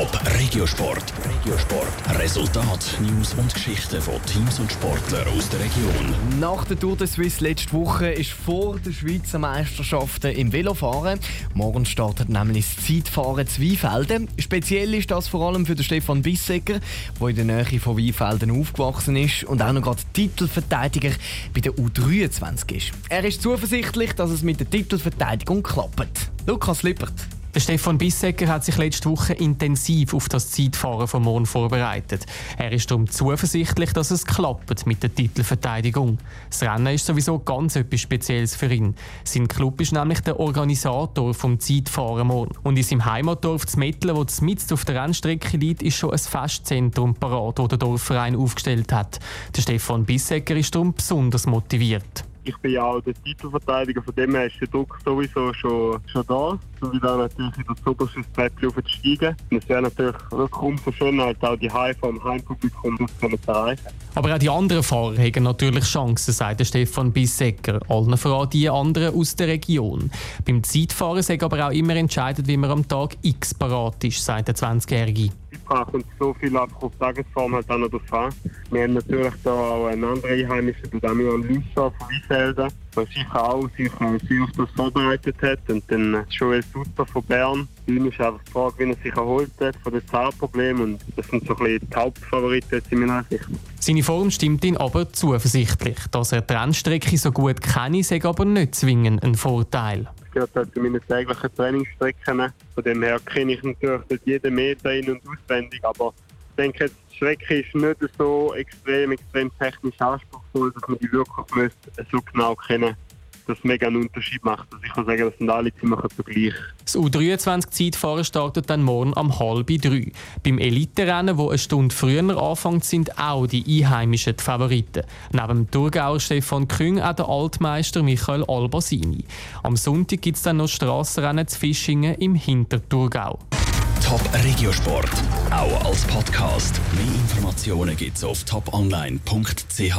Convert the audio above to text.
Top Regiosport. Regiosport. Resultat, News und Geschichten von Teams und Sportlern aus der Region. Nach der Tour de Suisse letzte Woche ist vor der Schweizer Meisterschaften im Velofahren. Morgen startet nämlich das Zeitfahren zu Weinfelden. Speziell ist das vor allem für den Stefan Bissecker, der in der Nähe von Weinfelden aufgewachsen ist und auch noch gerade Titelverteidiger bei der U23 ist. Er ist zuversichtlich, dass es mit der Titelverteidigung klappt. Lukas Lippert. Der Stefan Bissecker hat sich letzte Woche intensiv auf das Zeitfahren von morgen vorbereitet. Er ist darum zuversichtlich, dass es klappt mit der Titelverteidigung. Das Rennen ist sowieso ganz etwas Spezielles für ihn. Sein Club ist nämlich der Organisator vom Zeitfahren morgen. Und in seinem Heimatdorf zu Mettlen, wo mitten auf der Rennstrecke liegt, ist schon ein Festzentrum parat, das der Dorfverein aufgestellt hat. Der Stefan Bissecker ist darum besonders motiviert ich bin ja auch der Titelverteidiger, von dem her ist der Druck sowieso schon, schon da. So wie dann natürlich in das oberste Treppchen aufzusteigen. Es wäre natürlich wirklich umso schöner, halt auch die Heim vom Heimpublikum zu erreichen. Aber auch die anderen Fahrer haben natürlich Chancen, sagt Stefan Bissecker. Allen voran die anderen aus der Region. Beim Zeitfahren ist aber auch immer entscheidend, wie man am Tag X parat ist, sagt der 20-Jährige. Sprache kommt so viel einfach auf Tagesform halt auch noch drauf an. Wir haben natürlich da auch einen anderen Einheimischen, der Damian Lüsser von Wieselden, der sicher auch sich sehr auf das vorbereitet hat. Und dann Joel Sutter von Bern. Bei ihm ist einfach die Frage, wie er sich erholt hat von den Zahnproblemen. Und das sind so ein bisschen die Hauptfavoriten in meiner Sicht. Seine Form stimmt ihn aber zuversichtlich. Dass er die Rennstrecke so gut kenne, sei aber nicht zwingend ein Vorteil gehört halt zu meinen täglichen Trainingsstrecken. Von dem her kenne ich natürlich jeden Meter in- und auswendig, aber ich denke, die Strecke ist nicht so extrem, extrem technisch anspruchsvoll, dass man die wirklich so genau kennen das mega einen Unterschied macht. Also ich kann sagen, das sind alle ziemlich gleich. Das U23-Zeitfahren startet dann morgen um halb drei. Beim Elite-Rennen, das eine Stunde früher anfängt, sind auch die Einheimischen die Favoriten. Neben dem Thurgauer Stefan Küng auch der Altmeister Michael Albasini. Am Sonntag gibt es dann noch Strassenrennen zu Fischingen im Hinterthurgau. Top Regiosport, auch als Podcast. Mehr Informationen gibt es auf toponline.ch.